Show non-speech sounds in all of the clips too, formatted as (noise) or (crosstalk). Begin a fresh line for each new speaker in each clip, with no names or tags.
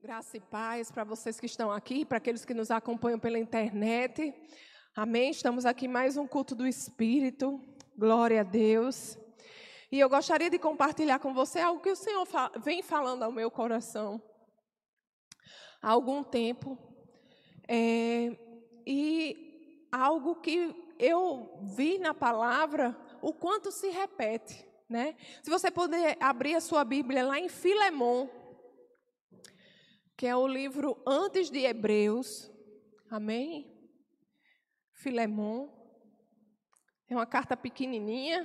Graça e paz para vocês que estão aqui, para aqueles que nos acompanham pela internet. Amém? Estamos aqui mais um culto do Espírito. Glória a Deus. E eu gostaria de compartilhar com você algo que o Senhor vem falando ao meu coração há algum tempo. É, e algo que eu vi na palavra, o quanto se repete. Né? Se você puder abrir a sua Bíblia lá em Filemon, que é o livro antes de Hebreus. Amém? Filemon. É uma carta pequenininha.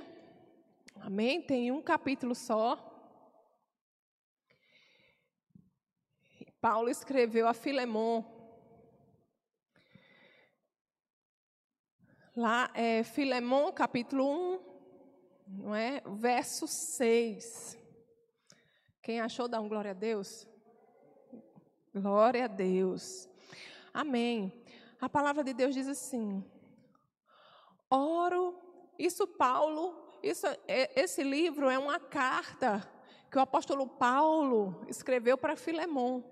Amém? Tem um capítulo só. Paulo escreveu a Filemon. Lá é Filemon, capítulo 1, não é? Verso 6. Quem achou, dá um glória a Deus. Glória a Deus. Amém. A palavra de Deus diz assim: Oro, isso Paulo, isso, é, esse livro é uma carta que o apóstolo Paulo escreveu para Filemon.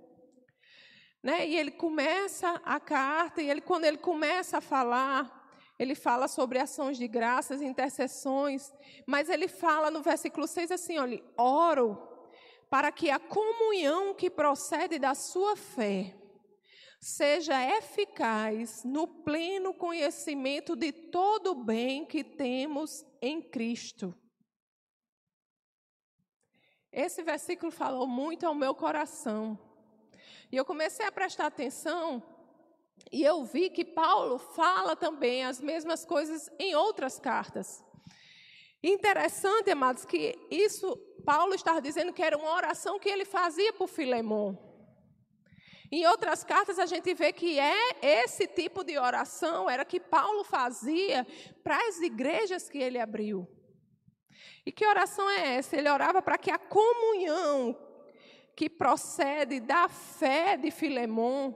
Né? E ele começa a carta, e ele, quando ele começa a falar, ele fala sobre ações de graças, intercessões, mas ele fala no versículo 6 assim: olha, oro para que a comunhão que procede da sua fé seja eficaz no pleno conhecimento de todo o bem que temos em Cristo. Esse versículo falou muito ao meu coração. E eu comecei a prestar atenção e eu vi que Paulo fala também as mesmas coisas em outras cartas. Interessante, amados, que isso Paulo estava dizendo que era uma oração que ele fazia por Filemon. Em outras cartas a gente vê que é esse tipo de oração era que Paulo fazia para as igrejas que ele abriu. E que oração é essa? Ele orava para que a comunhão que procede da fé de Filemon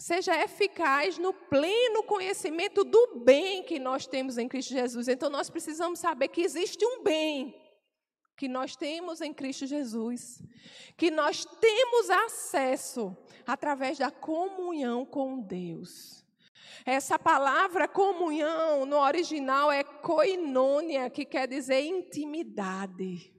seja eficaz no pleno conhecimento do bem que nós temos em Cristo Jesus. Então nós precisamos saber que existe um bem que nós temos em Cristo Jesus, que nós temos acesso através da comunhão com Deus. Essa palavra comunhão no original é koinonia, que quer dizer intimidade.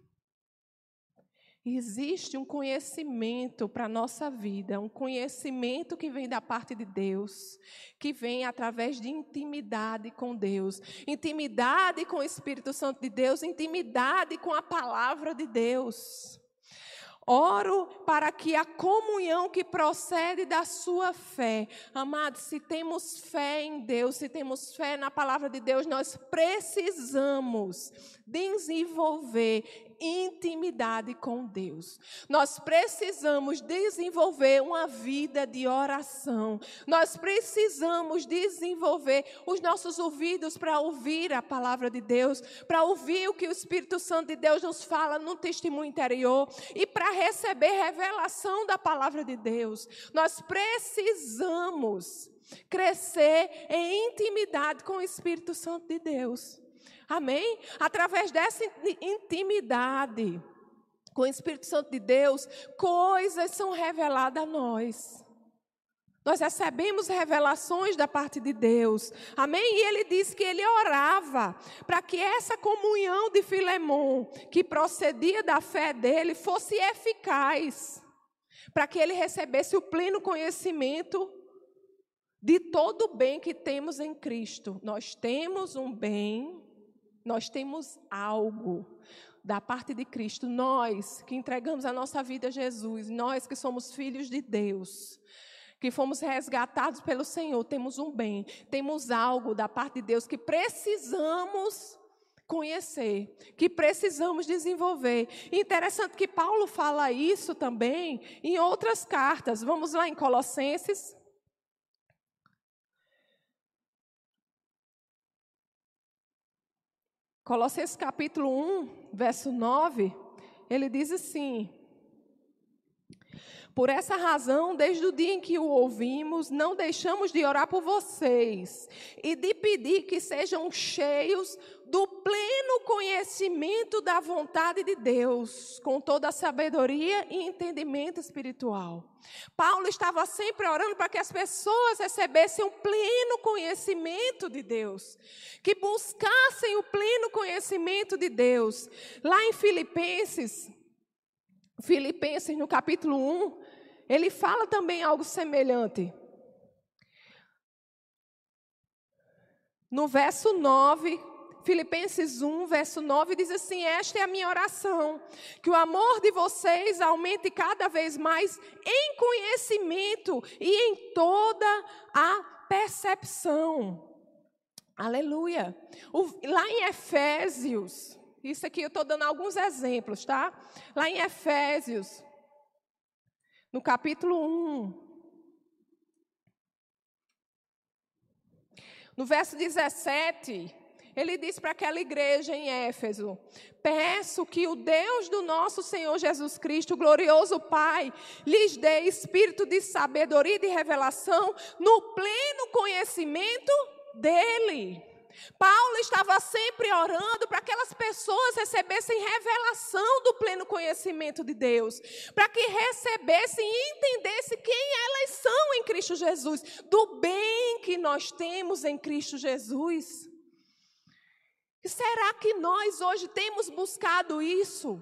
Existe um conhecimento para a nossa vida, um conhecimento que vem da parte de Deus, que vem através de intimidade com Deus, intimidade com o Espírito Santo de Deus, intimidade com a palavra de Deus. Oro para que a comunhão que procede da sua fé, amados, se temos fé em Deus, se temos fé na palavra de Deus, nós precisamos desenvolver intimidade com Deus. Nós precisamos desenvolver uma vida de oração. Nós precisamos desenvolver os nossos ouvidos para ouvir a palavra de Deus, para ouvir o que o Espírito Santo de Deus nos fala no testemunho interior e para receber revelação da palavra de Deus. Nós precisamos crescer em intimidade com o Espírito Santo de Deus. Amém? Através dessa intimidade com o Espírito Santo de Deus, coisas são reveladas a nós. Nós recebemos revelações da parte de Deus. Amém? E ele disse que ele orava para que essa comunhão de Filemon, que procedia da fé dele, fosse eficaz. Para que ele recebesse o pleno conhecimento de todo o bem que temos em Cristo. Nós temos um bem nós temos algo da parte de Cristo. Nós que entregamos a nossa vida a Jesus, nós que somos filhos de Deus, que fomos resgatados pelo Senhor, temos um bem, temos algo da parte de Deus que precisamos conhecer, que precisamos desenvolver. Interessante que Paulo fala isso também em outras cartas. Vamos lá em Colossenses Colossenses capítulo 1, verso 9, ele diz assim: Por essa razão, desde o dia em que o ouvimos, não deixamos de orar por vocês e de pedir que sejam cheios do pleno conhecimento da vontade de Deus, com toda a sabedoria e entendimento espiritual. Paulo estava sempre orando para que as pessoas recebessem o pleno conhecimento de Deus, que buscassem o pleno conhecimento de Deus. Lá em Filipenses, Filipenses, no capítulo 1, ele fala também algo semelhante. No verso 9, Filipenses 1, verso 9, diz assim: Esta é a minha oração, que o amor de vocês aumente cada vez mais em conhecimento e em toda a percepção. Aleluia. O, lá em Efésios, isso aqui eu estou dando alguns exemplos, tá? Lá em Efésios, no capítulo 1. No verso 17, ele diz para aquela igreja em Éfeso: Peço que o Deus do nosso Senhor Jesus Cristo, glorioso Pai, lhes dê espírito de sabedoria e de revelação no pleno conhecimento dEle. Paulo estava sempre orando para que aquelas pessoas recebessem revelação do pleno conhecimento de Deus, para que recebessem e entendessem quem elas são em Cristo Jesus, do bem que nós temos em Cristo Jesus. Será que nós hoje temos buscado isso?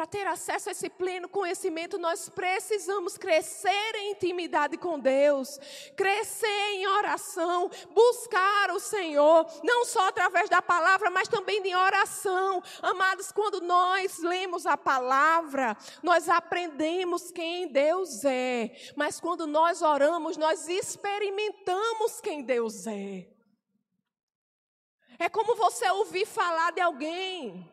Para ter acesso a esse pleno conhecimento, nós precisamos crescer em intimidade com Deus, crescer em oração, buscar o Senhor, não só através da palavra, mas também de oração. Amados, quando nós lemos a palavra, nós aprendemos quem Deus é, mas quando nós oramos, nós experimentamos quem Deus é. É como você ouvir falar de alguém.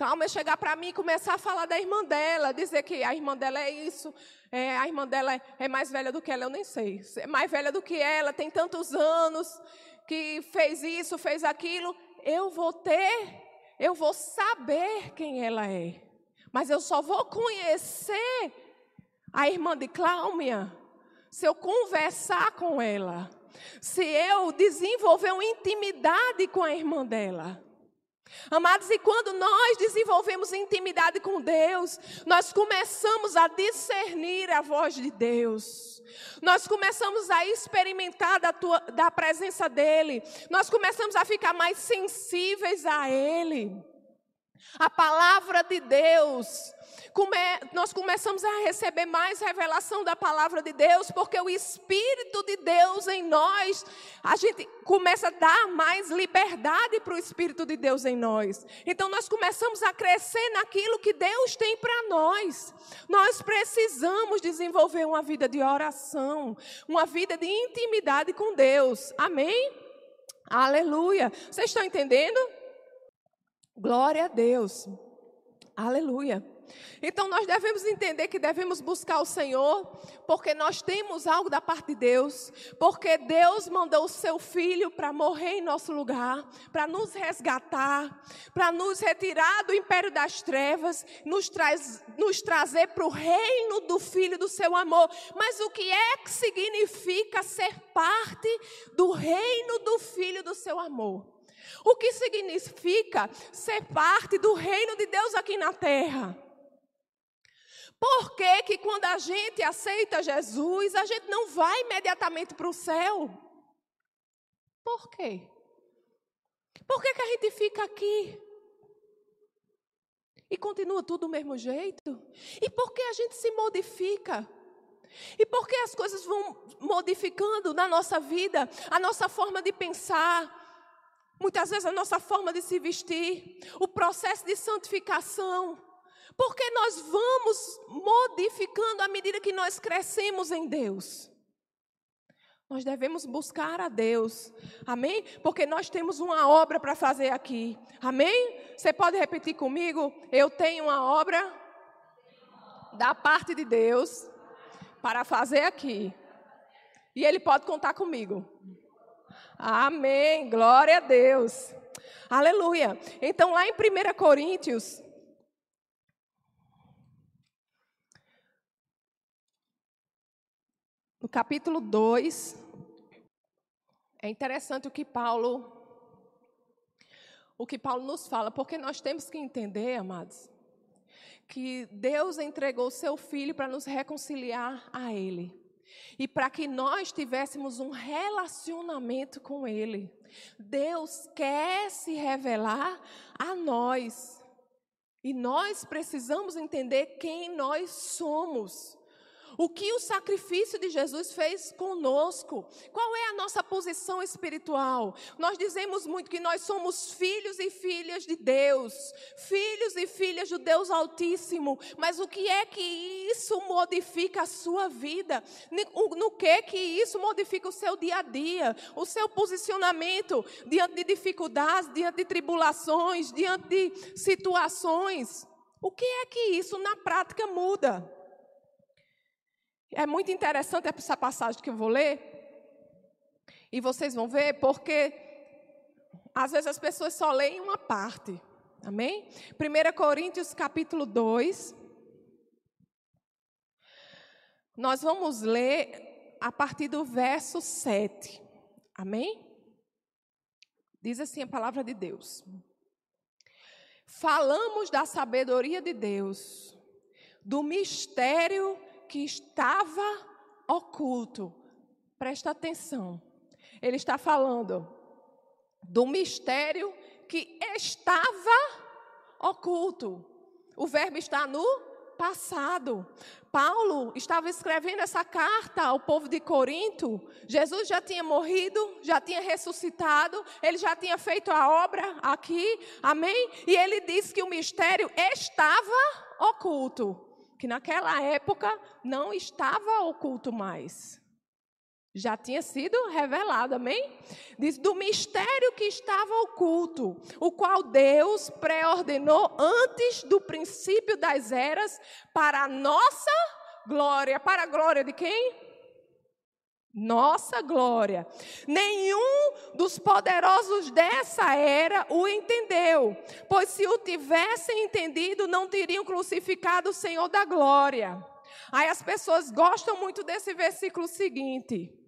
Calma, é chegar para mim e começar a falar da irmã dela, dizer que a irmã dela é isso, é, a irmã dela é, mais velha do que ela, eu nem sei. É mais velha do que ela, tem tantos anos, que fez isso, fez aquilo. Eu vou ter, eu vou saber quem ela é. Mas eu só vou conhecer a irmã de Cláudia se eu conversar com ela se eu desenvolver uma intimidade com a irmã dela. Amados, e quando nós desenvolvemos intimidade com Deus, nós começamos a discernir a voz de Deus, nós começamos a experimentar da, tua, da presença dEle, nós começamos a ficar mais sensíveis a Ele. A palavra de Deus come, nós começamos a receber mais revelação da palavra de Deus, porque o Espírito de Deus em nós, a gente começa a dar mais liberdade para o Espírito de Deus em nós. Então nós começamos a crescer naquilo que Deus tem para nós. Nós precisamos desenvolver uma vida de oração, uma vida de intimidade com Deus. Amém? Aleluia. Vocês estão entendendo? Glória a Deus. Aleluia. Então nós devemos entender que devemos buscar o Senhor, porque nós temos algo da parte de Deus, porque Deus mandou o seu filho para morrer em nosso lugar, para nos resgatar, para nos retirar do império das trevas, nos, traz, nos trazer para o reino do filho do seu amor. Mas o que é que significa ser parte do reino do filho do seu amor? O que significa ser parte do reino de Deus aqui na terra? Por que, que quando a gente aceita Jesus, a gente não vai imediatamente para o céu? Por quê? Por que, que a gente fica aqui? E continua tudo do mesmo jeito? E por que a gente se modifica? E por que as coisas vão modificando na nossa vida, a nossa forma de pensar, muitas vezes a nossa forma de se vestir, o processo de santificação? Porque nós vamos modificando à medida que nós crescemos em Deus. Nós devemos buscar a Deus. Amém? Porque nós temos uma obra para fazer aqui. Amém? Você pode repetir comigo? Eu tenho uma obra da parte de Deus para fazer aqui. E Ele pode contar comigo. Amém. Glória a Deus. Aleluia. Então, lá em 1 Coríntios. No capítulo 2, é interessante o que Paulo o que Paulo nos fala, porque nós temos que entender, amados, que Deus entregou seu filho para nos reconciliar a ele. E para que nós tivéssemos um relacionamento com ele. Deus quer se revelar a nós. E nós precisamos entender quem nós somos. O que o sacrifício de Jesus fez conosco? Qual é a nossa posição espiritual? Nós dizemos muito que nós somos filhos e filhas de Deus, filhos e filhas do Deus Altíssimo, mas o que é que isso modifica a sua vida? No que que isso modifica o seu dia a dia, o seu posicionamento diante de dificuldades, diante de tribulações, diante de situações? O que é que isso na prática muda? É muito interessante essa passagem que eu vou ler. E vocês vão ver, porque às vezes as pessoas só leem uma parte. Amém? 1 Coríntios capítulo 2. Nós vamos ler a partir do verso 7. Amém? Diz assim a palavra de Deus. Falamos da sabedoria de Deus, do mistério que estava oculto. Presta atenção. Ele está falando do mistério que estava oculto. O verbo está no passado. Paulo estava escrevendo essa carta ao povo de Corinto. Jesus já tinha morrido, já tinha ressuscitado, ele já tinha feito a obra aqui, amém? E ele disse que o mistério estava oculto que naquela época não estava oculto mais. Já tinha sido revelado, amém? Diz do mistério que estava oculto, o qual Deus pré-ordenou antes do princípio das eras para a nossa glória. Para a glória de quem? Nossa glória. Nenhum dos poderosos dessa era o entendeu, pois se o tivessem entendido, não teriam crucificado o Senhor da glória. Aí as pessoas gostam muito desse versículo seguinte.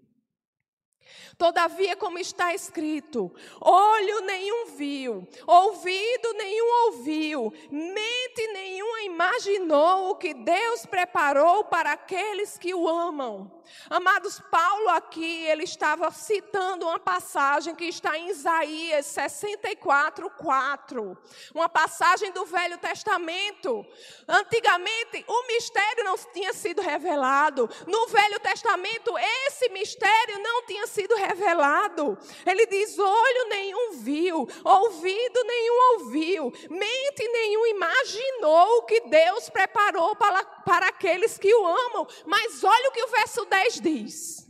Todavia, como está escrito, olho nenhum viu, ouvido nenhum ouviu, mente nenhuma imaginou o que Deus preparou para aqueles que o amam. Amados, Paulo aqui, ele estava citando uma passagem que está em Isaías 64, 4. Uma passagem do Velho Testamento. Antigamente, o mistério não tinha sido revelado. No Velho Testamento, esse mistério não tinha sido revelado. Ele diz: olho nenhum viu, ouvido nenhum ouviu, mente nenhum imaginou o que Deus preparou para, para aqueles que o amam. Mas olha o que o verso 10 diz.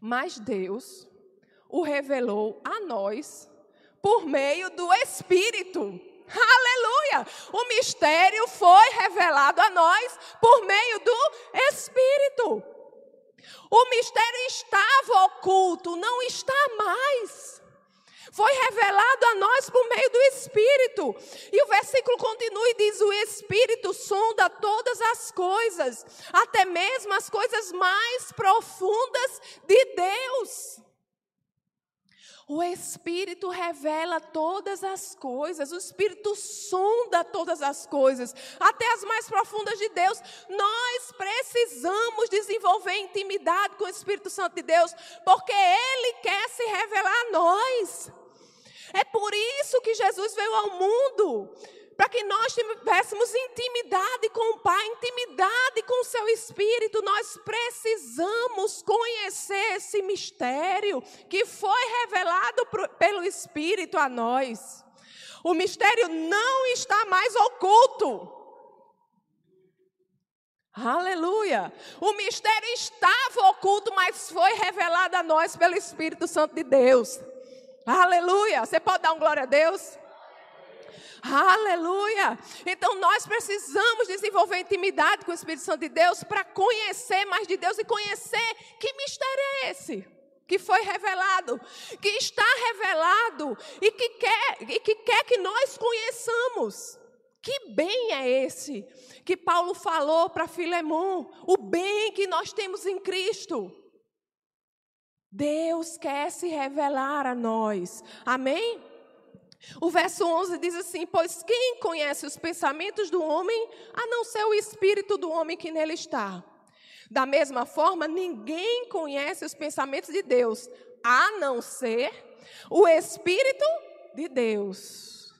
Mas Deus o revelou a nós por meio do Espírito. Aleluia! O mistério foi revelado a nós por meio do Espírito. O mistério estava oculto, não está mais. Foi revelado a nós por meio do Espírito. E o versículo continua e diz: O Espírito sonda todas as coisas, até mesmo as coisas mais profundas de Deus. O Espírito revela todas as coisas, o Espírito sonda todas as coisas, até as mais profundas de Deus. Nós precisamos desenvolver intimidade com o Espírito Santo de Deus, porque Ele quer se revelar a nós. É por isso que Jesus veio ao mundo para que nós tivéssemos intimidade com o Pai, intimidade com o seu Espírito, nós precisamos conhecer esse mistério que foi revelado pelo Espírito a nós. O mistério não está mais oculto. Aleluia! O mistério estava oculto, mas foi revelado a nós pelo Espírito Santo de Deus. Aleluia! Você pode dar um glória a Deus? Aleluia! Então nós precisamos desenvolver intimidade com o Espírito Santo de Deus para conhecer mais de Deus e conhecer que mistério é esse que foi revelado, que está revelado e que quer, e que, quer que nós conheçamos. Que bem é esse que Paulo falou para Filemão? O bem que nós temos em Cristo. Deus quer se revelar a nós. Amém? O verso 11 diz assim: Pois quem conhece os pensamentos do homem, a não ser o espírito do homem que nele está? Da mesma forma, ninguém conhece os pensamentos de Deus, a não ser o espírito de Deus.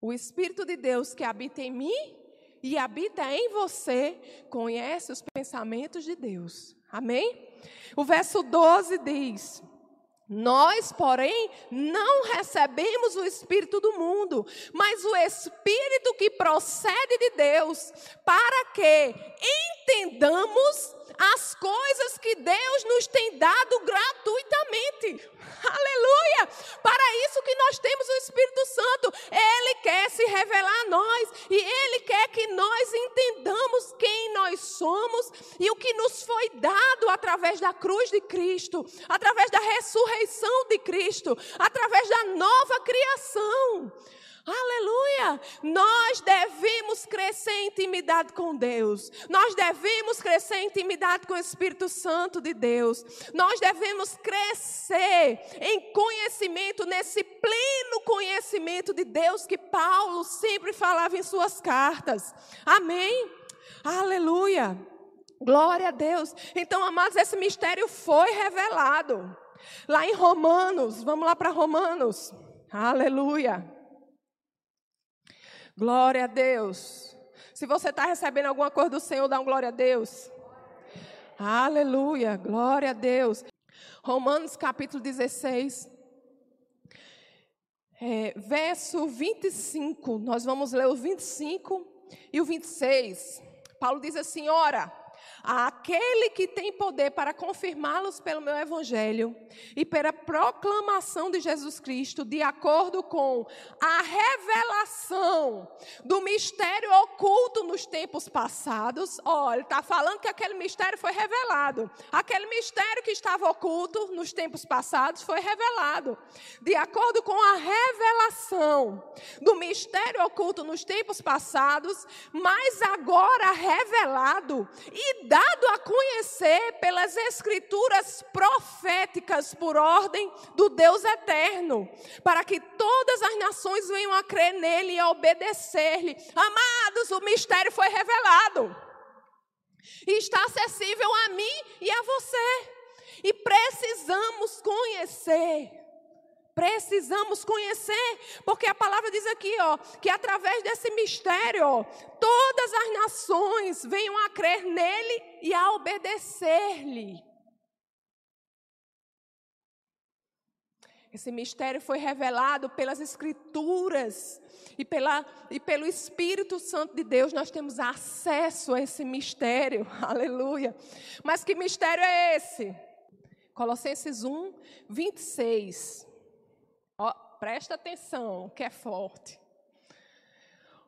O espírito de Deus que habita em mim e habita em você, conhece os pensamentos de Deus. Amém? O verso 12 diz: nós, porém, não recebemos o Espírito do mundo, mas o Espírito que procede de Deus, para que entendamos as coisas que Deus nos tem dado gratuitamente. Aleluia! Para isso que nós temos o Espírito Santo. Ele quer se revelar a nós e ele quer que nós entendamos quem nós somos e o que nos foi dado através da cruz de Cristo, através da ressurreição de Cristo, através da nova criação. Aleluia! Nós devemos crescer em intimidade com Deus. Nós devemos crescer em intimidade com o Espírito Santo de Deus. Nós devemos crescer em conhecimento, nesse pleno conhecimento de Deus que Paulo sempre falava em suas cartas. Amém? Aleluia! Glória a Deus. Então, amados, esse mistério foi revelado. Lá em Romanos, vamos lá para Romanos. Aleluia. Glória a Deus. Se você está recebendo alguma coisa do Senhor, dá um glória a Deus. Aleluia, glória a Deus. Romanos capítulo 16, é, verso 25. Nós vamos ler o 25 e o 26. Paulo diz assim: Ora, aquele que tem poder para confirmá-los pelo meu evangelho e pela proclamação de Jesus Cristo, de acordo com a revelação do mistério oculto nos tempos passados. Ele está falando que aquele mistério foi revelado. Aquele mistério que estava oculto nos tempos passados foi revelado. De acordo com a revelação do mistério oculto nos tempos passados, mas agora revelado e dado a conhecer pelas escrituras proféticas por ordem do Deus eterno, para que todas as nações venham a crer nele e a obedecer-lhe. Amados, o mistério foi revelado. E está acessível a mim e a você. E precisamos conhecer precisamos conhecer, porque a palavra diz aqui, ó, que através desse mistério, ó, todas as nações venham a crer nele e a obedecer-lhe. Esse mistério foi revelado pelas Escrituras e, pela, e pelo Espírito Santo de Deus. Nós temos acesso a esse mistério, (laughs) aleluia. Mas que mistério é esse? Colossenses 1, 26. Presta atenção, que é forte.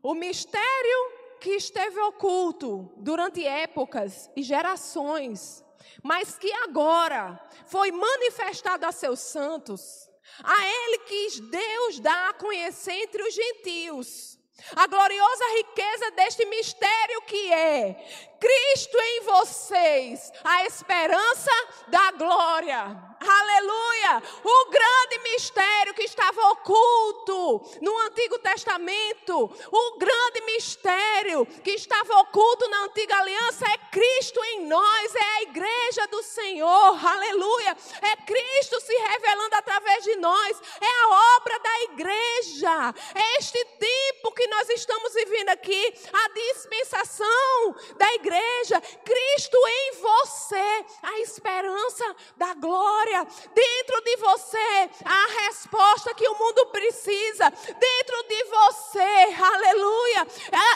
O mistério que esteve oculto durante épocas e gerações, mas que agora foi manifestado a seus santos, a ele quis Deus dar a conhecer entre os gentios. A gloriosa riqueza deste mistério que é Cristo em vocês, a esperança da glória. Aleluia! O grande mistério que estava oculto no Antigo Testamento, o grande mistério que estava oculto na Antiga Aliança é Cristo em nós, é a igreja do Senhor. Aleluia! É Cristo se revelando através de nós, é a obra da igreja. É este tempo que estamos vivendo aqui, a dispensação da igreja Cristo em você, a esperança da glória. Dentro de você, a resposta que o mundo precisa. Dentro de você, aleluia,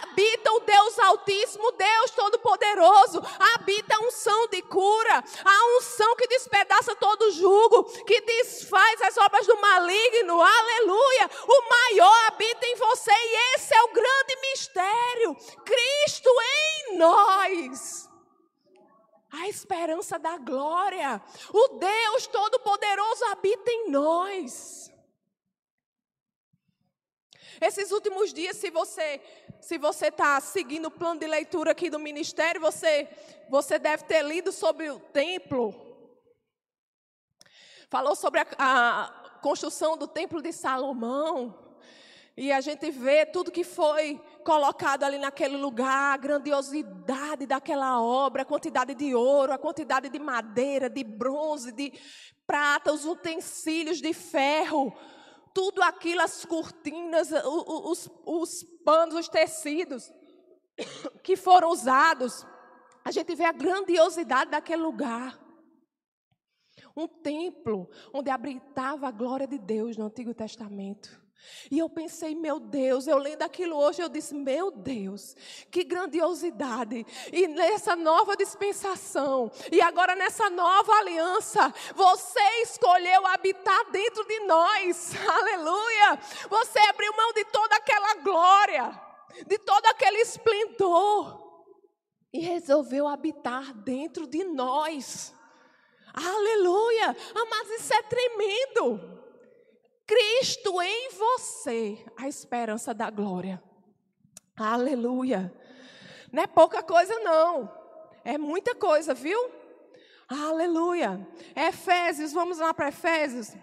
habita o Deus Altíssimo, Deus Todo-Poderoso. Habita a unção de cura, a unção que despedaça todo jugo, que desfaz as obras do maligno, aleluia. O maior habita em você e esse é o grande mistério. Cristo em nós. A esperança da glória. O Deus Todo-Poderoso habita em nós. Esses últimos dias, se você se você está seguindo o plano de leitura aqui do ministério, você você deve ter lido sobre o templo. Falou sobre a, a construção do templo de Salomão. E a gente vê tudo que foi colocado ali naquele lugar, a grandiosidade daquela obra, a quantidade de ouro, a quantidade de madeira, de bronze, de prata, os utensílios de ferro, tudo aquilo, as cortinas, os, os panos, os tecidos (coughs) que foram usados. A gente vê a grandiosidade daquele lugar. Um templo onde habitava a glória de Deus no Antigo Testamento. E eu pensei, meu Deus, eu lendo aquilo hoje, eu disse, meu Deus, que grandiosidade. E nessa nova dispensação, e agora nessa nova aliança, você escolheu habitar dentro de nós, (laughs) aleluia. Você abriu mão de toda aquela glória, de todo aquele esplendor, e resolveu habitar dentro de nós, aleluia. Ah, mas isso é tremendo. Cristo em você, a esperança da glória. Aleluia. Não é pouca coisa, não. É muita coisa, viu? Aleluia. Efésios, vamos lá para Efésios.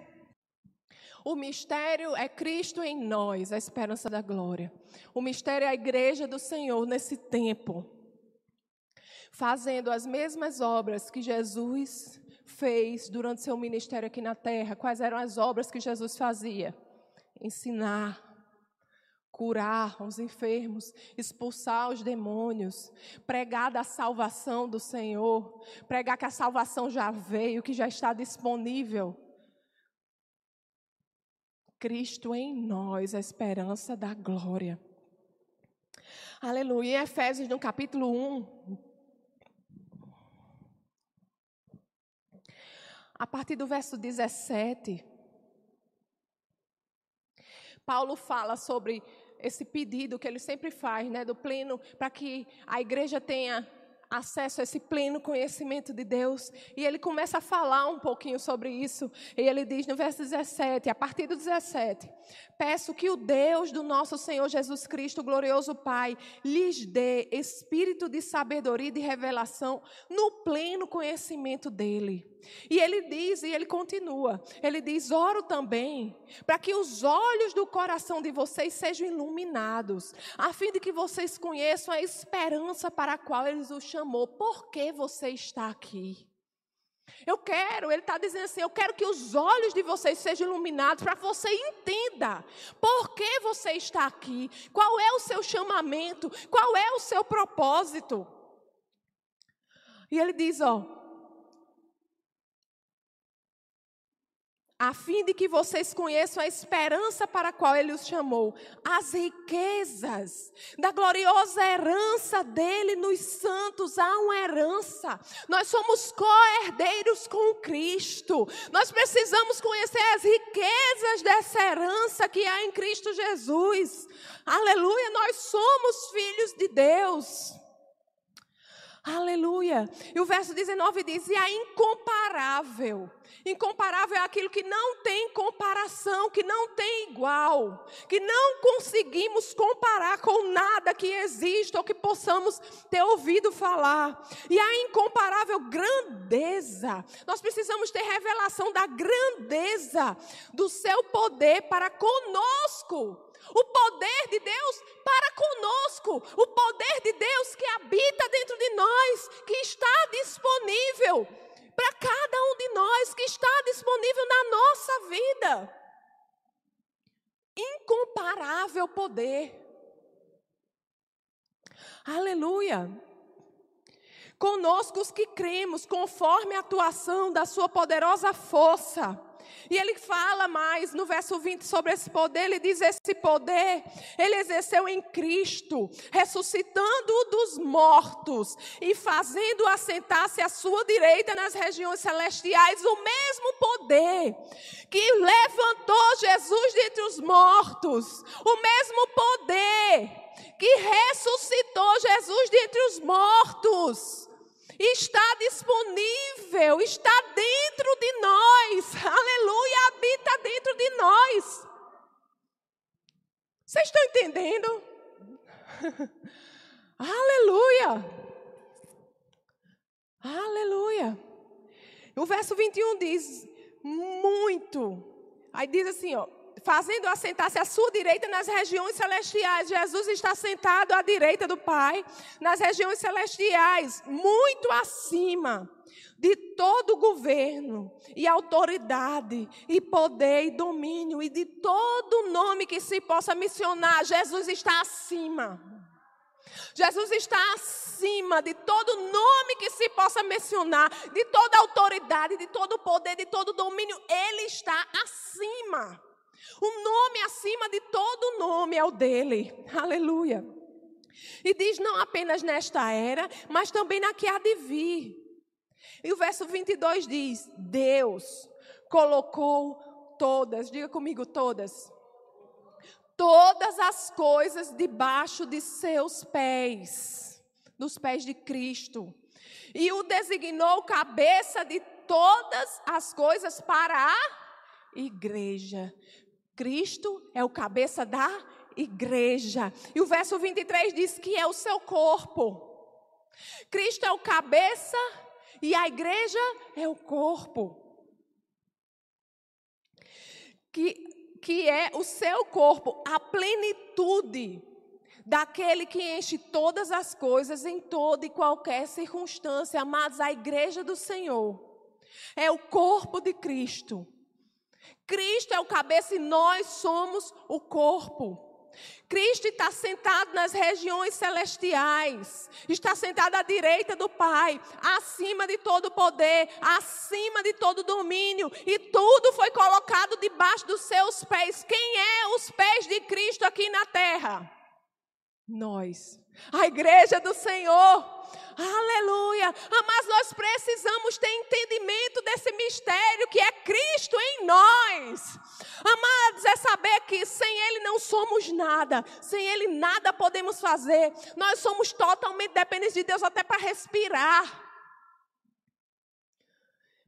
O mistério é Cristo em nós, a esperança da glória. O mistério é a igreja do Senhor nesse tempo, fazendo as mesmas obras que Jesus fez durante seu ministério aqui na terra? Quais eram as obras que Jesus fazia? Ensinar, curar os enfermos, expulsar os demônios, pregar da salvação do Senhor, pregar que a salvação já veio, que já está disponível. Cristo em nós, a esperança da glória. Aleluia. Em Efésios, no capítulo 1, a partir do verso 17, Paulo fala sobre esse pedido que ele sempre faz, né, do pleno, para que a igreja tenha acesso a esse pleno conhecimento de Deus. E ele começa a falar um pouquinho sobre isso. E ele diz no verso 17, a partir do 17: Peço que o Deus do nosso Senhor Jesus Cristo, glorioso Pai, lhes dê espírito de sabedoria e de revelação no pleno conhecimento dele. E ele diz, e ele continua, ele diz: Oro também para que os olhos do coração de vocês sejam iluminados, a fim de que vocês conheçam a esperança para a qual ele os chamou. Por que você está aqui? Eu quero, ele está dizendo assim: eu quero que os olhos de vocês sejam iluminados para que você entenda por que você está aqui, qual é o seu chamamento, qual é o seu propósito. E ele diz: ó, a fim de que vocês conheçam a esperança para a qual ele os chamou, as riquezas da gloriosa herança dele nos santos, há uma herança. Nós somos co-herdeiros com Cristo. Nós precisamos conhecer as riquezas dessa herança que há em Cristo Jesus. Aleluia, nós somos filhos de Deus. Aleluia. E o verso 19 diz: E a incomparável. Incomparável é aquilo que não tem comparação, que não tem igual, que não conseguimos comparar com nada que exista ou que possamos ter ouvido falar. E a incomparável grandeza. Nós precisamos ter revelação da grandeza do seu poder para conosco o poder de Deus para conosco, o poder de Deus que habita dentro de nós, que está disponível para cada um de nós, que está disponível na nossa vida. Incomparável poder. Aleluia. Conosco os que cremos, conforme a atuação da Sua poderosa força e ele fala mais no verso 20 sobre esse poder. Ele diz: Esse poder ele exerceu em Cristo, ressuscitando-o dos mortos e fazendo assentar-se à sua direita nas regiões celestiais. O mesmo poder que levantou Jesus dentre os mortos, o mesmo poder que ressuscitou Jesus dentre os mortos está disponível, está dentro de nós. Aleluia, habita dentro de nós. Vocês estão entendendo? (laughs) Aleluia! Aleluia! O verso 21 diz: muito. Aí diz assim, ó, fazendo assentar-se à sua direita nas regiões celestiais. Jesus está sentado à direita do Pai, nas regiões celestiais, muito acima de todo governo e autoridade e poder e domínio e de todo nome que se possa mencionar. Jesus está acima. Jesus está acima de todo nome que se possa mencionar, de toda autoridade, de todo poder, de todo domínio. Ele está acima. O nome acima de todo nome é o dele. Aleluia. E diz não apenas nesta era, mas também na que há de vir. E o verso 22 diz: Deus colocou todas, diga comigo, todas todas as coisas debaixo de seus pés, dos pés de Cristo. E o designou cabeça de todas as coisas para a igreja. Cristo é o cabeça da igreja. E o verso 23 diz que é o seu corpo. Cristo é o cabeça e a igreja é o corpo. Que que é o seu corpo, a plenitude daquele que enche todas as coisas em toda e qualquer circunstância. Amados, a igreja do Senhor é o corpo de Cristo. Cristo é o cabeça e nós somos o corpo. Cristo está sentado nas regiões celestiais, está sentado à direita do Pai, acima de todo poder, acima de todo domínio, e tudo foi colocado debaixo dos seus pés. Quem é os pés de Cristo aqui na terra? Nós, a igreja do Senhor. Aleluia! Ah, mas nós precisamos ter entendimento desse mistério que é Cristo em nós. Amados, é saber que sem Ele não somos nada, sem Ele nada podemos fazer. Nós somos totalmente dependentes de Deus até para respirar.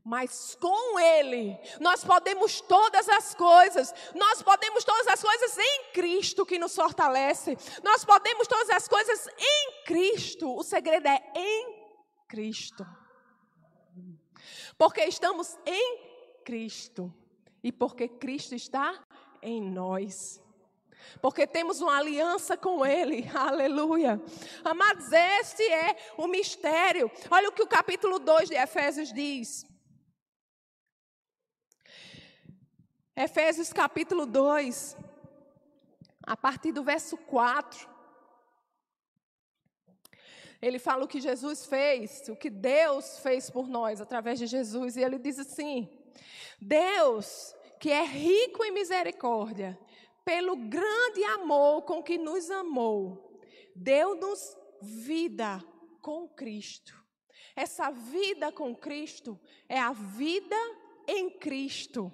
Mas com Ele, nós podemos todas as coisas. Nós podemos todas as coisas em Cristo que nos fortalece. Nós podemos todas as coisas em Cristo. O segredo é em Cristo. Porque estamos em Cristo. E porque Cristo está em nós. Porque temos uma aliança com Ele, (laughs) aleluia. Amados, este é o mistério. Olha o que o capítulo 2 de Efésios diz. Efésios capítulo 2, a partir do verso 4. Ele fala o que Jesus fez, o que Deus fez por nós através de Jesus, e ele diz assim: Deus, que é rico em misericórdia, pelo grande amor com que nos amou, deu-nos vida com Cristo. Essa vida com Cristo é a vida em Cristo.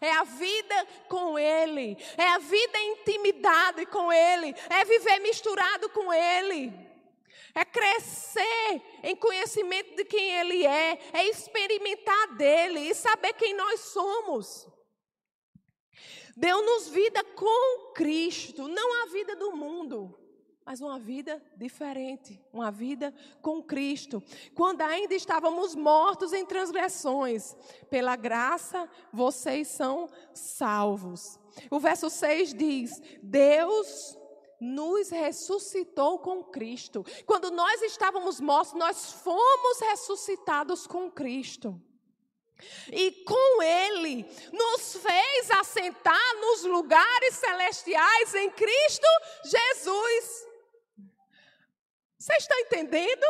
É a vida com Ele, é a vida em intimidade com Ele, é viver misturado com Ele, é crescer em conhecimento de quem Ele é, é experimentar dele e saber quem nós somos. Deu-nos vida com Cristo, não a vida do mundo mas uma vida diferente, uma vida com Cristo. Quando ainda estávamos mortos em transgressões, pela graça vocês são salvos. O verso 6 diz: Deus nos ressuscitou com Cristo. Quando nós estávamos mortos, nós fomos ressuscitados com Cristo. E com Ele nos fez assentar nos lugares celestiais em Cristo Jesus. Vocês estão entendendo?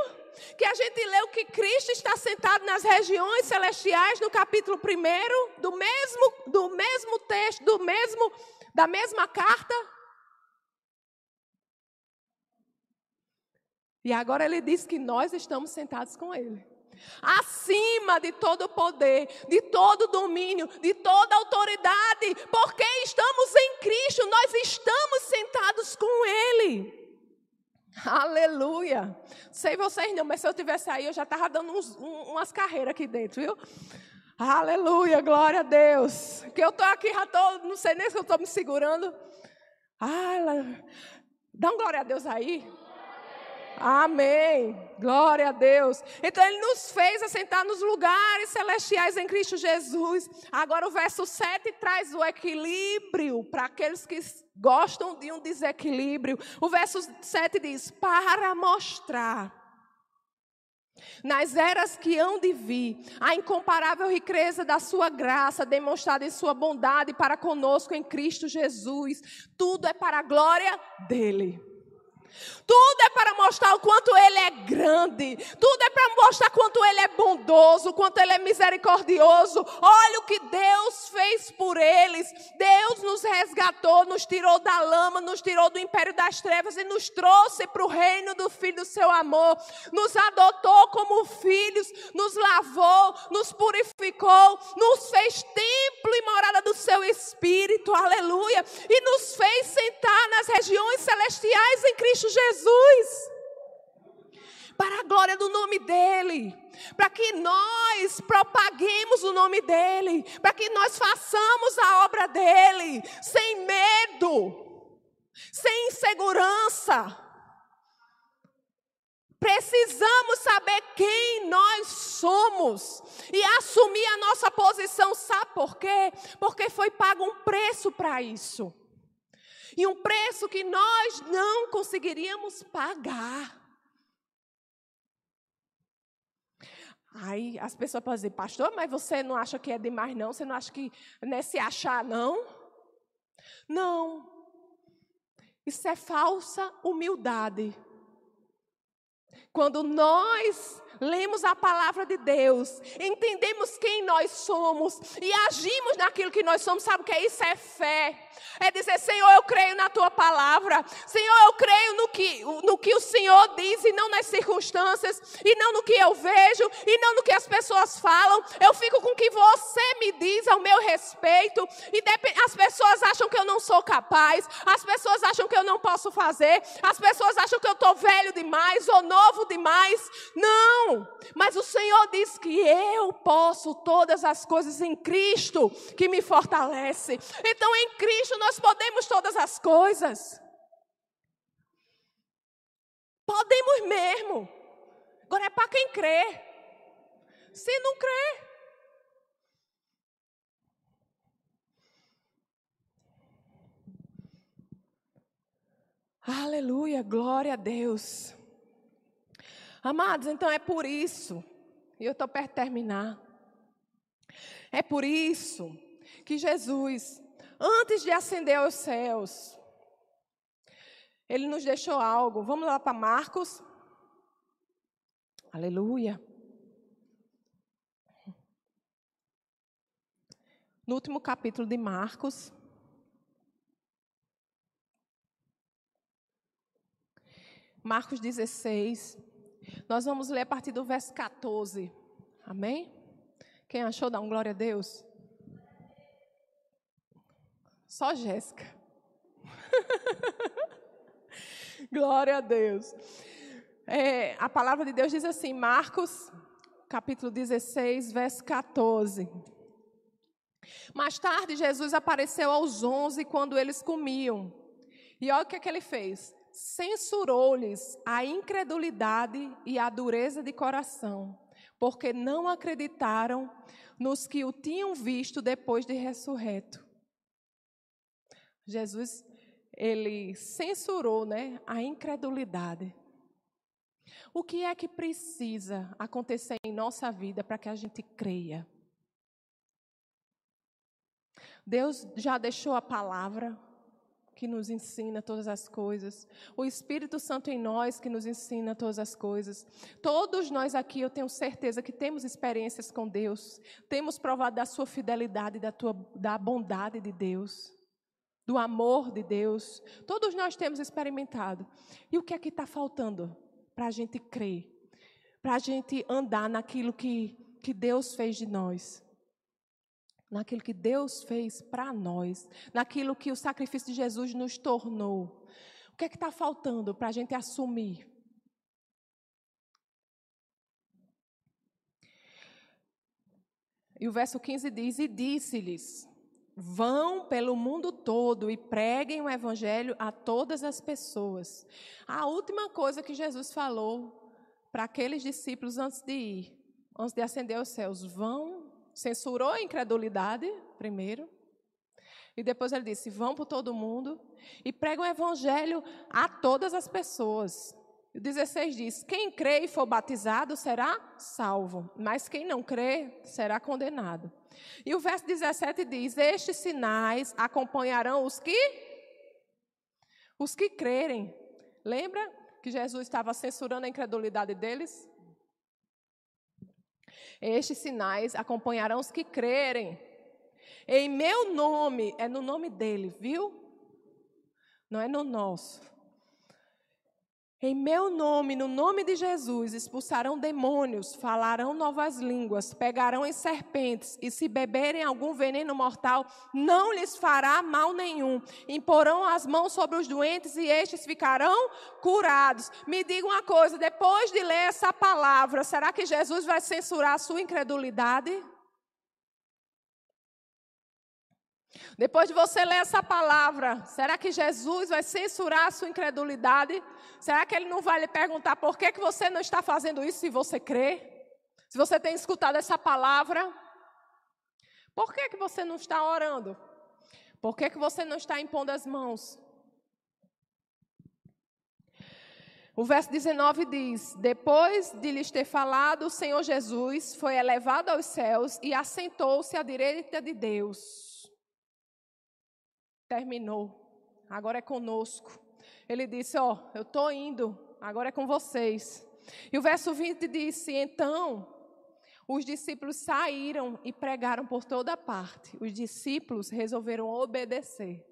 Que a gente leu que Cristo está sentado nas regiões celestiais no capítulo 1 do mesmo, do mesmo texto, do mesmo, da mesma carta. E agora ele diz que nós estamos sentados com ele. Acima de todo poder, de todo domínio, de toda autoridade, porque estamos em Cristo, nós estamos sentados com Ele. Aleluia. Sei vocês não, mas se eu tivesse aí, eu já estava dando uns, um, umas carreiras aqui dentro, viu? Aleluia, glória a Deus. Que eu estou aqui, já estou, não sei nem se eu estou me segurando. Ah, dá um glória a Deus aí. Amém. Glória a Deus. Então ele nos fez assentar nos lugares celestiais em Cristo Jesus. Agora o verso 7 traz o equilíbrio para aqueles que gostam de um desequilíbrio. O verso 7 diz: "Para mostrar nas eras que hão de vir, a incomparável riqueza da sua graça, demonstrada em sua bondade para conosco em Cristo Jesus, tudo é para a glória dele. Tudo é para mostrar o quanto Ele é grande. Tudo é para mostrar quanto Ele é bondoso, quanto Ele é misericordioso. Olha o que Deus fez por eles. Deus nos resgatou, nos tirou da lama, nos tirou do império das trevas e nos trouxe para o reino do Filho do seu amor. Nos adotou como filhos, nos lavou, nos purificou, nos fez templo e morada do seu Espírito. Aleluia. E nos fez sentar nas regiões celestiais em Cristo Jesus. Para a glória do nome dEle. Para que nós propaguemos o nome dEle. Para que nós façamos a obra dEle. Sem medo. Sem insegurança. Precisamos saber quem nós somos e assumir a nossa posição. Sabe por quê? Porque foi pago um preço para isso. E um preço que nós não conseguiríamos pagar. Aí as pessoas podem dizer, pastor, mas você não acha que é demais, não? Você não acha que é se achar, não? Não. Isso é falsa humildade. Quando nós lemos a palavra de Deus, entendemos quem nós somos e agimos naquilo que nós somos, sabe o que é isso? É fé. É dizer, Senhor, eu creio na tua palavra. Senhor, eu creio no que, no que o Senhor diz e não nas circunstâncias, e não no que eu vejo, e não no que as pessoas falam. Eu fico com o que você me diz ao meu respeito. E as pessoas acham que eu não sou capaz, as pessoas acham que eu não posso fazer, as pessoas acham que eu estou velho demais ou novo demais. Não, mas o Senhor diz que eu posso todas as coisas em Cristo que me fortalece. Então, em Cristo nós podemos todas as coisas. Podemos mesmo. Agora é para quem crê. Se não crê, Aleluia, glória a Deus. Amados, então é por isso, e eu estou perto de terminar. É por isso que Jesus antes de ascender aos céus, ele nos deixou algo. Vamos lá para Marcos. Aleluia. No último capítulo de Marcos. Marcos 16. Nós vamos ler a partir do verso 14. Amém? Quem achou, dá um glória a Deus. Só Jéssica. (laughs) Glória a Deus. É, a palavra de Deus diz assim, Marcos, capítulo 16, verso 14. Mais tarde, Jesus apareceu aos onze quando eles comiam. E olha o que, é que ele fez: censurou-lhes a incredulidade e a dureza de coração, porque não acreditaram nos que o tinham visto depois de ressurreto. Jesus, ele censurou, né, a incredulidade. O que é que precisa acontecer em nossa vida para que a gente creia? Deus já deixou a palavra que nos ensina todas as coisas, o Espírito Santo em nós que nos ensina todas as coisas. Todos nós aqui, eu tenho certeza que temos experiências com Deus, temos provado da sua fidelidade, da, tua, da bondade de Deus do amor de Deus. Todos nós temos experimentado. E o que é que está faltando para a gente crer? Para a gente andar naquilo que, que Deus fez de nós? Naquilo que Deus fez para nós, naquilo que o sacrifício de Jesus nos tornou. O que é que está faltando para a gente assumir? E o verso 15 diz: E disse-lhes: Vão pelo mundo todo e preguem o evangelho a todas as pessoas. A última coisa que Jesus falou para aqueles discípulos antes de ir, antes de ascender aos céus, vão, censurou a incredulidade primeiro, e depois ele disse: vão por todo mundo e pregam o evangelho a todas as pessoas. O 16 diz: Quem crê e for batizado será salvo, mas quem não crê será condenado. E o verso 17 diz: Estes sinais acompanharão os que os que crerem. Lembra que Jesus estava censurando a incredulidade deles? Estes sinais acompanharão os que crerem. Em meu nome, é no nome dele, viu? Não é no nosso. Em meu nome, no nome de Jesus, expulsarão demônios, falarão novas línguas, pegarão em serpentes, e se beberem algum veneno mortal, não lhes fará mal nenhum. Imporão as mãos sobre os doentes e estes ficarão curados. Me diga uma coisa: depois de ler essa palavra, será que Jesus vai censurar a sua incredulidade? Depois de você ler essa palavra, será que Jesus vai censurar a sua incredulidade? Será que ele não vai lhe perguntar por que, que você não está fazendo isso se você crê? Se você tem escutado essa palavra? Por que, que você não está orando? Por que, que você não está impondo as mãos? O verso 19 diz: Depois de lhes ter falado, o Senhor Jesus foi elevado aos céus e assentou-se à direita de Deus terminou, agora é conosco. Ele disse: Ó, oh, eu estou indo, agora é com vocês. E o verso 20 disse: Então os discípulos saíram e pregaram por toda parte. Os discípulos resolveram obedecer.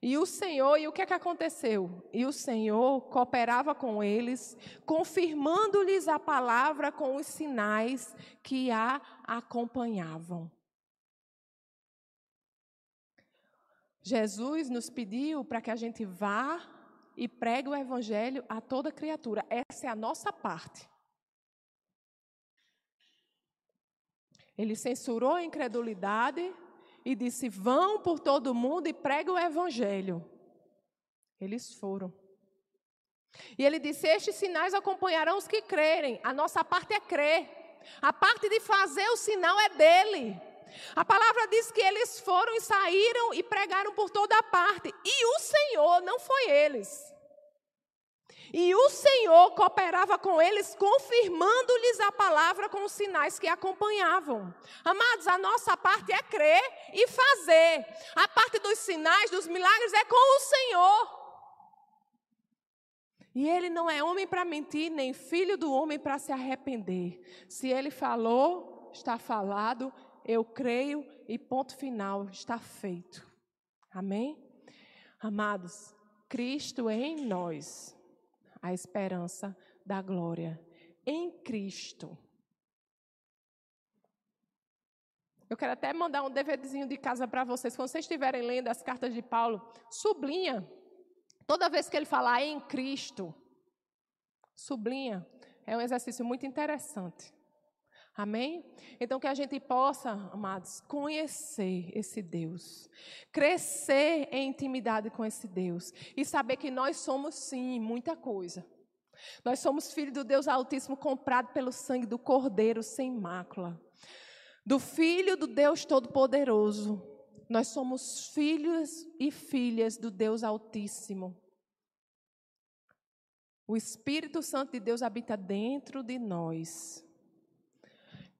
E o Senhor, e o que é que aconteceu? E o Senhor cooperava com eles, confirmando-lhes a palavra com os sinais que a acompanhavam. Jesus nos pediu para que a gente vá e pregue o evangelho a toda criatura. Essa é a nossa parte. Ele censurou a incredulidade e disse: Vão por todo mundo e pregue o evangelho. Eles foram. E ele disse: Estes sinais acompanharão os que crerem. A nossa parte é crer. A parte de fazer o sinal é dele. A palavra diz que eles foram e saíram e pregaram por toda a parte. E o Senhor, não foi eles. E o Senhor cooperava com eles, confirmando-lhes a palavra com os sinais que acompanhavam. Amados, a nossa parte é crer e fazer. A parte dos sinais, dos milagres, é com o Senhor. E ele não é homem para mentir, nem filho do homem para se arrepender. Se ele falou, está falado, eu creio e ponto final, está feito. Amém? Amados, Cristo é em nós, a esperança da glória. Em Cristo. Eu quero até mandar um DVDzinho de casa para vocês. Quando vocês estiverem lendo as cartas de Paulo, sublinha. Toda vez que ele falar em Cristo, sublinha. É um exercício muito interessante. Amém? Então que a gente possa, amados, conhecer esse Deus, crescer em intimidade com esse Deus e saber que nós somos sim muita coisa. Nós somos filhos do Deus Altíssimo comprado pelo sangue do Cordeiro sem mácula. Do filho do Deus Todo-Poderoso. Nós somos filhos e filhas do Deus Altíssimo. O Espírito Santo de Deus habita dentro de nós.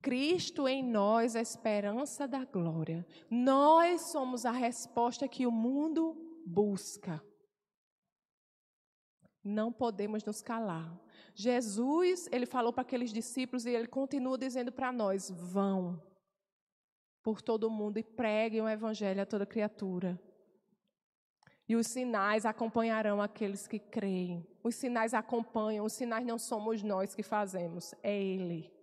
Cristo em nós, a esperança da glória. Nós somos a resposta que o mundo busca. Não podemos nos calar. Jesus, ele falou para aqueles discípulos e ele continua dizendo para nós: vão por todo o mundo e preguem o evangelho a toda criatura. E os sinais acompanharão aqueles que creem. Os sinais acompanham, os sinais não somos nós que fazemos, é Ele.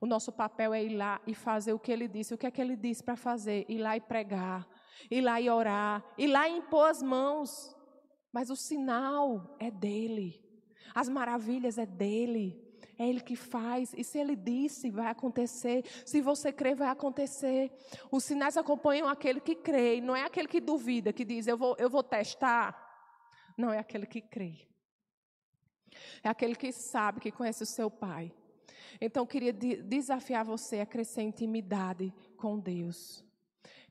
O nosso papel é ir lá e fazer o que ele disse. O que é que ele disse para fazer? Ir lá e pregar, ir lá e orar, ir lá e impor as mãos. Mas o sinal é dele. As maravilhas é dele. É Ele que faz. E se Ele disse, vai acontecer. Se você crê, vai acontecer. Os sinais acompanham aquele que crê. Não é aquele que duvida, que diz, eu vou, eu vou testar. Não, é aquele que crê. É aquele que sabe, que conhece o seu Pai. Então, queria desafiar você a crescer em intimidade com Deus.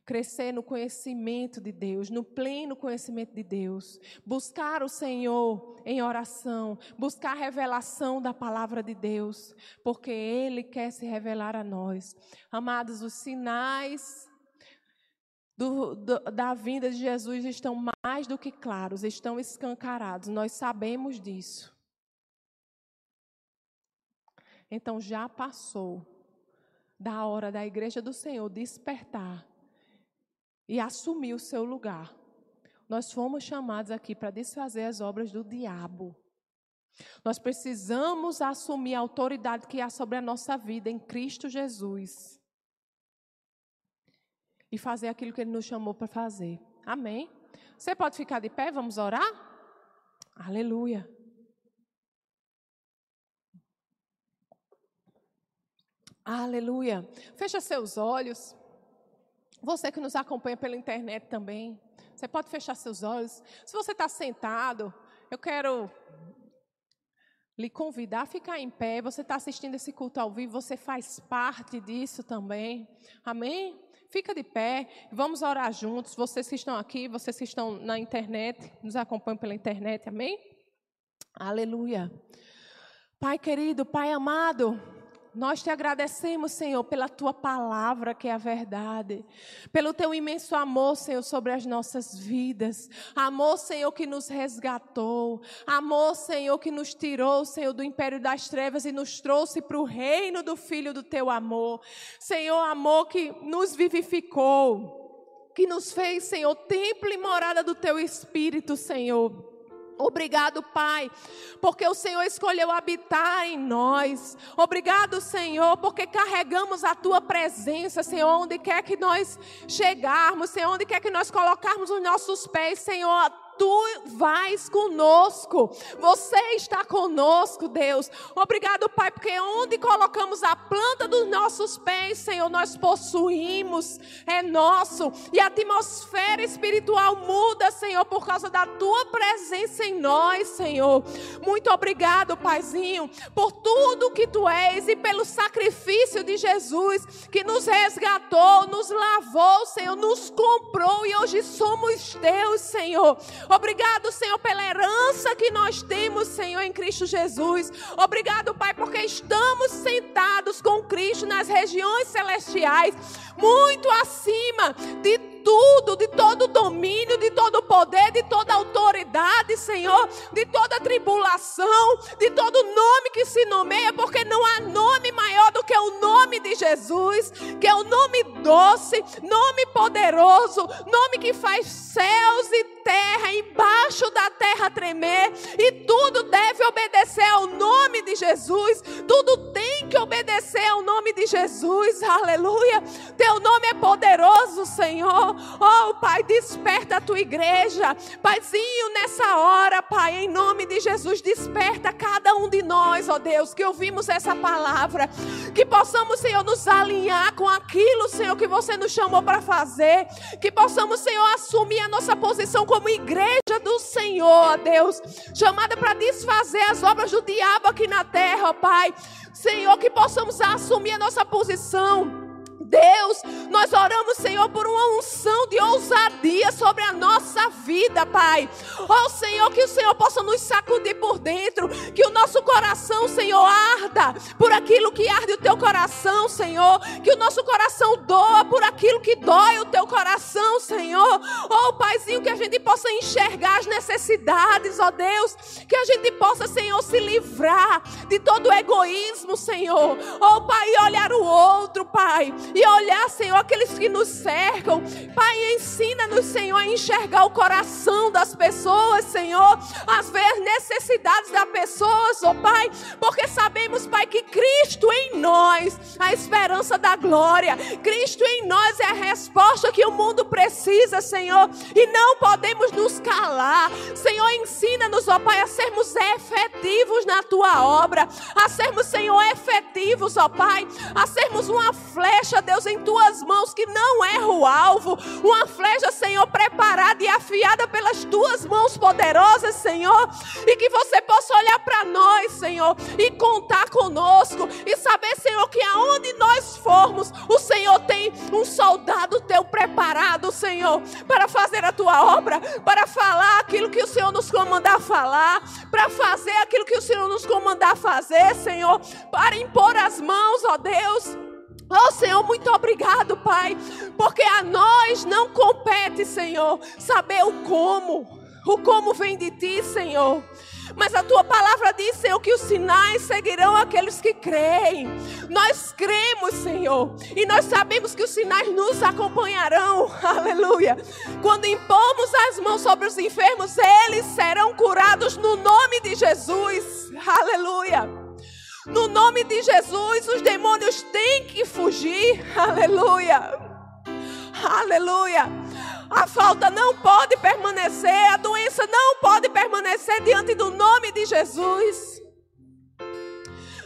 Crescer no conhecimento de Deus, no pleno conhecimento de Deus, buscar o Senhor em oração, buscar a revelação da palavra de Deus, porque Ele quer se revelar a nós. Amados, os sinais do, do, da vinda de Jesus estão mais do que claros, estão escancarados, nós sabemos disso. Então já passou da hora da igreja do Senhor despertar e assumir o seu lugar. Nós fomos chamados aqui para desfazer as obras do diabo. Nós precisamos assumir a autoridade que há sobre a nossa vida em Cristo Jesus. E fazer aquilo que Ele nos chamou para fazer. Amém? Você pode ficar de pé? Vamos orar? Aleluia. Aleluia. Fecha seus olhos. Você que nos acompanha pela internet também, você pode fechar seus olhos. Se você está sentado, eu quero lhe convidar a ficar em pé. Você está assistindo esse culto ao vivo, você faz parte disso também. Amém? Fica de pé, vamos orar juntos. Vocês que estão aqui, vocês que estão na internet, nos acompanham pela internet, amém? Aleluia. Pai querido, Pai amado, nós te agradecemos, Senhor, pela tua palavra, que é a verdade, pelo teu imenso amor, Senhor, sobre as nossas vidas. Amor, Senhor, que nos resgatou. Amor, Senhor, que nos tirou, Senhor, do império das trevas e nos trouxe para o reino do Filho do teu amor. Senhor, amor que nos vivificou, que nos fez, Senhor, templo e morada do teu Espírito, Senhor. Obrigado, Pai, porque o Senhor escolheu habitar em nós. Obrigado, Senhor, porque carregamos a tua presença, Senhor, onde quer que nós chegarmos, Senhor, onde quer que nós colocarmos os nossos pés, Senhor tu vais conosco. Você está conosco, Deus. Obrigado, Pai, porque onde colocamos a planta dos nossos pés, Senhor, nós possuímos, é nosso. E a atmosfera espiritual muda, Senhor, por causa da tua presença em nós, Senhor. Muito obrigado, Paizinho, por tudo que tu és e pelo sacrifício de Jesus que nos resgatou, nos lavou, Senhor, nos comprou e hoje somos teus, Senhor. Obrigado, Senhor, pela herança que nós temos, Senhor, em Cristo Jesus. Obrigado, Pai, porque estamos sentados com Cristo nas regiões celestiais, muito acima de tudo, de todo domínio, de todo poder, de toda autoridade, Senhor, de toda tribulação, de todo nome que se nomeia, porque não há nome maior do que o nome de Jesus, que é o nome doce, nome poderoso, nome que faz céus e terra, embaixo da terra tremer, e tudo deve obedecer ao nome de Jesus, tudo tem que obedecer ao nome de Jesus, aleluia. Teu nome é poderoso, Senhor. Oh, Pai, desperta a tua igreja, Paizinho, nessa hora, Pai, em nome de Jesus, desperta cada um de nós, ó Deus, que ouvimos essa palavra, que possamos, Senhor, nos alinhar com aquilo, Senhor, que você nos chamou para fazer, que possamos, Senhor, assumir a nossa posição como igreja do Senhor, Deus, chamada para desfazer as obras do diabo aqui na terra, Pai. Senhor, que possamos assumir a nossa posição Deus, nós oramos, Senhor, por uma unção de ousadia sobre a nossa vida, Pai. Oh, Senhor, que o Senhor possa nos sacudir por dentro, que o nosso coração, Senhor, arda por aquilo que arde o teu coração, Senhor. Que o nosso coração doa por aquilo que dói o teu coração, Senhor. Oh, Paizinho, que a gente possa enxergar as necessidades, ó oh Deus. Que a gente possa, Senhor, se livrar de todo o egoísmo, Senhor. Oh, Pai, olhar o outro, Pai e olhar, Senhor, aqueles que nos cercam. Pai, ensina-nos, Senhor, a enxergar o coração das pessoas, Senhor, as ver necessidades das pessoas, ó oh, Pai, porque sabemos, Pai, que Cristo em nós, a esperança da glória, Cristo em nós é a resposta que o mundo precisa, Senhor, e não podemos nos calar. Senhor, ensina Ensina-nos, ó Pai, a sermos efetivos na tua obra, a sermos, Senhor, efetivos, ó Pai, a sermos uma flecha, Deus, em tuas mãos que não erra o alvo, uma flecha, Senhor, preparada e afiada pelas tuas mãos poderosas, Senhor, e que você possa olhar para nós, Senhor, e contar conosco e saber, Senhor, que aonde nós formos, o Senhor tem um soldado teu preparado, Senhor, para fazer a tua obra, para falar aquilo que o Senhor nos comandar falar, para fazer aquilo que o Senhor nos comandar fazer, Senhor, para impor as mãos, ó Deus. Oh Senhor, muito obrigado, Pai, porque a nós não compete, Senhor, saber o como. O como vem de ti, Senhor. Mas a tua palavra diz, Senhor, que os sinais seguirão aqueles que creem. Nós cremos, Senhor, e nós sabemos que os sinais nos acompanharão. (laughs) Aleluia. Quando impomos as mãos sobre os enfermos, eles serão curados no nome de Jesus. Aleluia. No nome de Jesus, os demônios têm que fugir. Aleluia. Aleluia. A falta não pode permanecer, a doença não pode permanecer diante do nome de Jesus.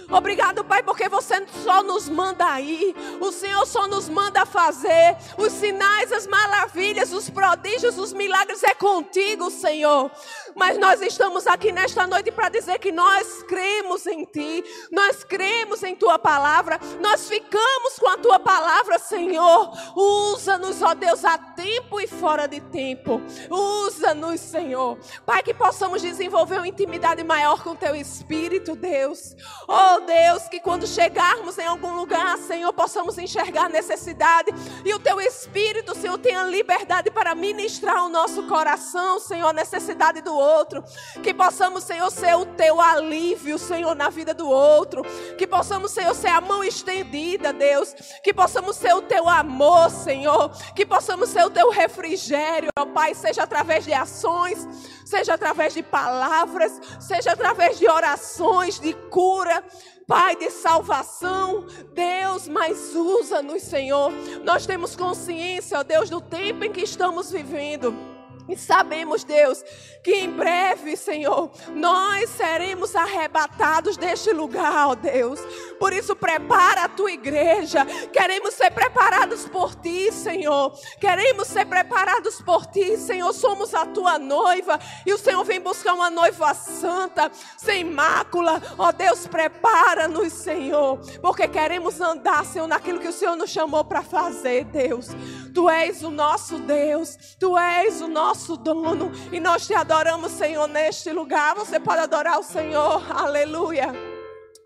Obrigado, Pai, porque você só nos manda ir, o Senhor só nos manda fazer os sinais, as maravilhas, os prodígios, os milagres é contigo, Senhor. Mas nós estamos aqui nesta noite para dizer que nós cremos em Ti, nós cremos em Tua palavra, nós ficamos com a Tua palavra, Senhor. Usa-nos, ó Deus, a tempo e fora de tempo. Usa-nos, Senhor. Pai, que possamos desenvolver uma intimidade maior com Teu Espírito, Deus. Oh Deus, que quando chegarmos em algum lugar, Senhor, possamos enxergar necessidade e o Teu Espírito, Senhor, tenha liberdade para ministrar o nosso coração, Senhor, a necessidade do outro. Que possamos, Senhor, ser o teu alívio, Senhor, na vida do outro. Que possamos, Senhor, ser a mão estendida, Deus. Que possamos ser o teu amor, Senhor. Que possamos ser o teu refrigério, ó Pai, seja através de ações, seja através de palavras, seja através de orações, de cura. Pai de salvação, Deus, mas usa-nos, Senhor. Nós temos consciência, ó Deus, do tempo em que estamos vivendo. E sabemos, Deus, que em breve, Senhor, nós seremos arrebatados deste lugar, ó Deus. Por isso, prepara a tua igreja. Queremos ser preparados por ti, Senhor. Queremos ser preparados por ti, Senhor. Somos a tua noiva e o Senhor vem buscar uma noiva santa, sem mácula. Ó Deus, prepara-nos, Senhor, porque queremos andar, Senhor, naquilo que o Senhor nos chamou para fazer, Deus. Tu és o nosso Deus, tu és o nosso dono e nós te adoramos, Senhor, neste lugar. Você pode adorar o Senhor, aleluia.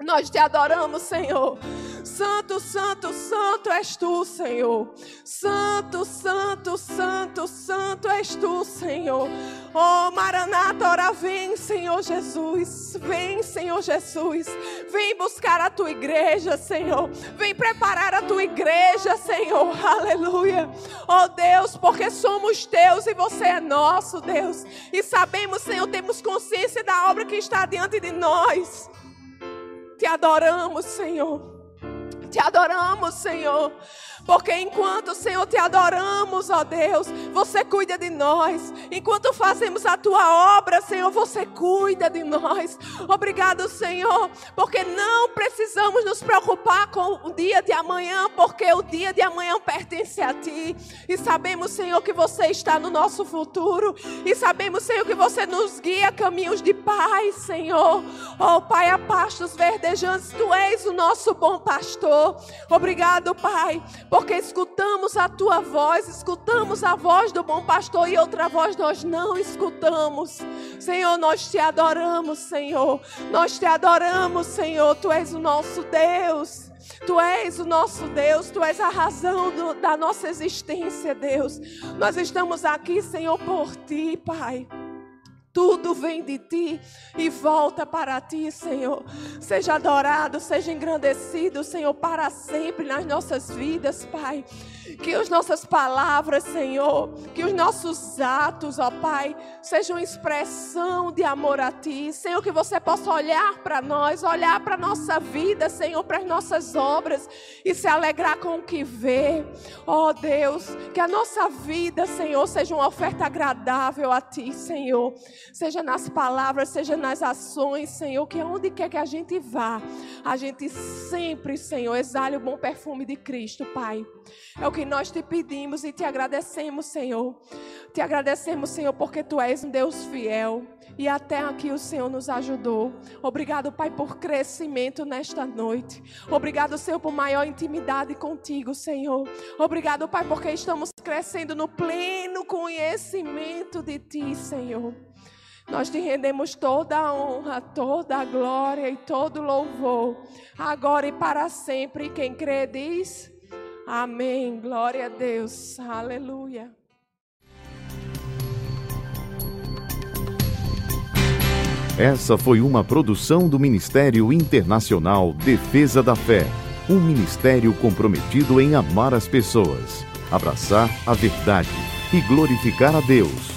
Nós te adoramos, Senhor. Santo, santo, santo és tu, Senhor. Santo, santo, santo, santo és tu, Senhor. Oh, Maranata, ora vem, Senhor Jesus. Vem, Senhor Jesus. Vem buscar a tua igreja, Senhor. Vem preparar a tua igreja, Senhor. Aleluia. Oh, Deus, porque somos teus e você é nosso, Deus. E sabemos, Senhor, temos consciência da obra que está diante de nós. Te adoramos, Senhor. Te adoramos, Senhor. Porque enquanto, Senhor, te adoramos, ó Deus, você cuida de nós. Enquanto fazemos a tua obra, Senhor, você cuida de nós. Obrigado, Senhor, porque não precisamos nos preocupar com o dia de amanhã, porque o dia de amanhã pertence a ti. E sabemos, Senhor, que você está no nosso futuro. E sabemos, Senhor, que você nos guia caminhos de paz, Senhor. Oh, Pai, a pastos verdejantes, tu és o nosso bom pastor. Obrigado, Pai porque escutamos a tua voz, escutamos a voz do bom pastor e outra voz nós não escutamos. Senhor, nós te adoramos, Senhor. Nós te adoramos, Senhor. Tu és o nosso Deus. Tu és o nosso Deus, Tu és a razão do, da nossa existência, Deus. Nós estamos aqui, Senhor, por Ti, Pai. Tudo vem de ti e volta para ti, Senhor. Seja adorado, seja engrandecido, Senhor, para sempre nas nossas vidas, Pai. Que as nossas palavras, Senhor, que os nossos atos, ó Pai, sejam expressão de amor a Ti. Senhor, que você possa olhar para nós, olhar para a nossa vida, Senhor, para as nossas obras e se alegrar com o que vê. Ó Deus, que a nossa vida, Senhor, seja uma oferta agradável a Ti, Senhor. Seja nas palavras, seja nas ações, Senhor, que onde quer que a gente vá, a gente sempre, Senhor, exale o bom perfume de Cristo, Pai. É o que nós te pedimos e te agradecemos, Senhor. Te agradecemos, Senhor, porque tu és um Deus fiel e até aqui o Senhor nos ajudou. Obrigado, Pai, por crescimento nesta noite. Obrigado, Senhor, por maior intimidade contigo, Senhor. Obrigado, Pai, porque estamos crescendo no pleno conhecimento de Ti, Senhor. Nós te rendemos toda a honra, toda a glória e todo o louvor, agora e para sempre. Quem crê diz: Amém. Glória a Deus. Aleluia.
Essa foi uma produção do Ministério Internacional Defesa da Fé, um ministério comprometido em amar as pessoas, abraçar a verdade e glorificar a Deus.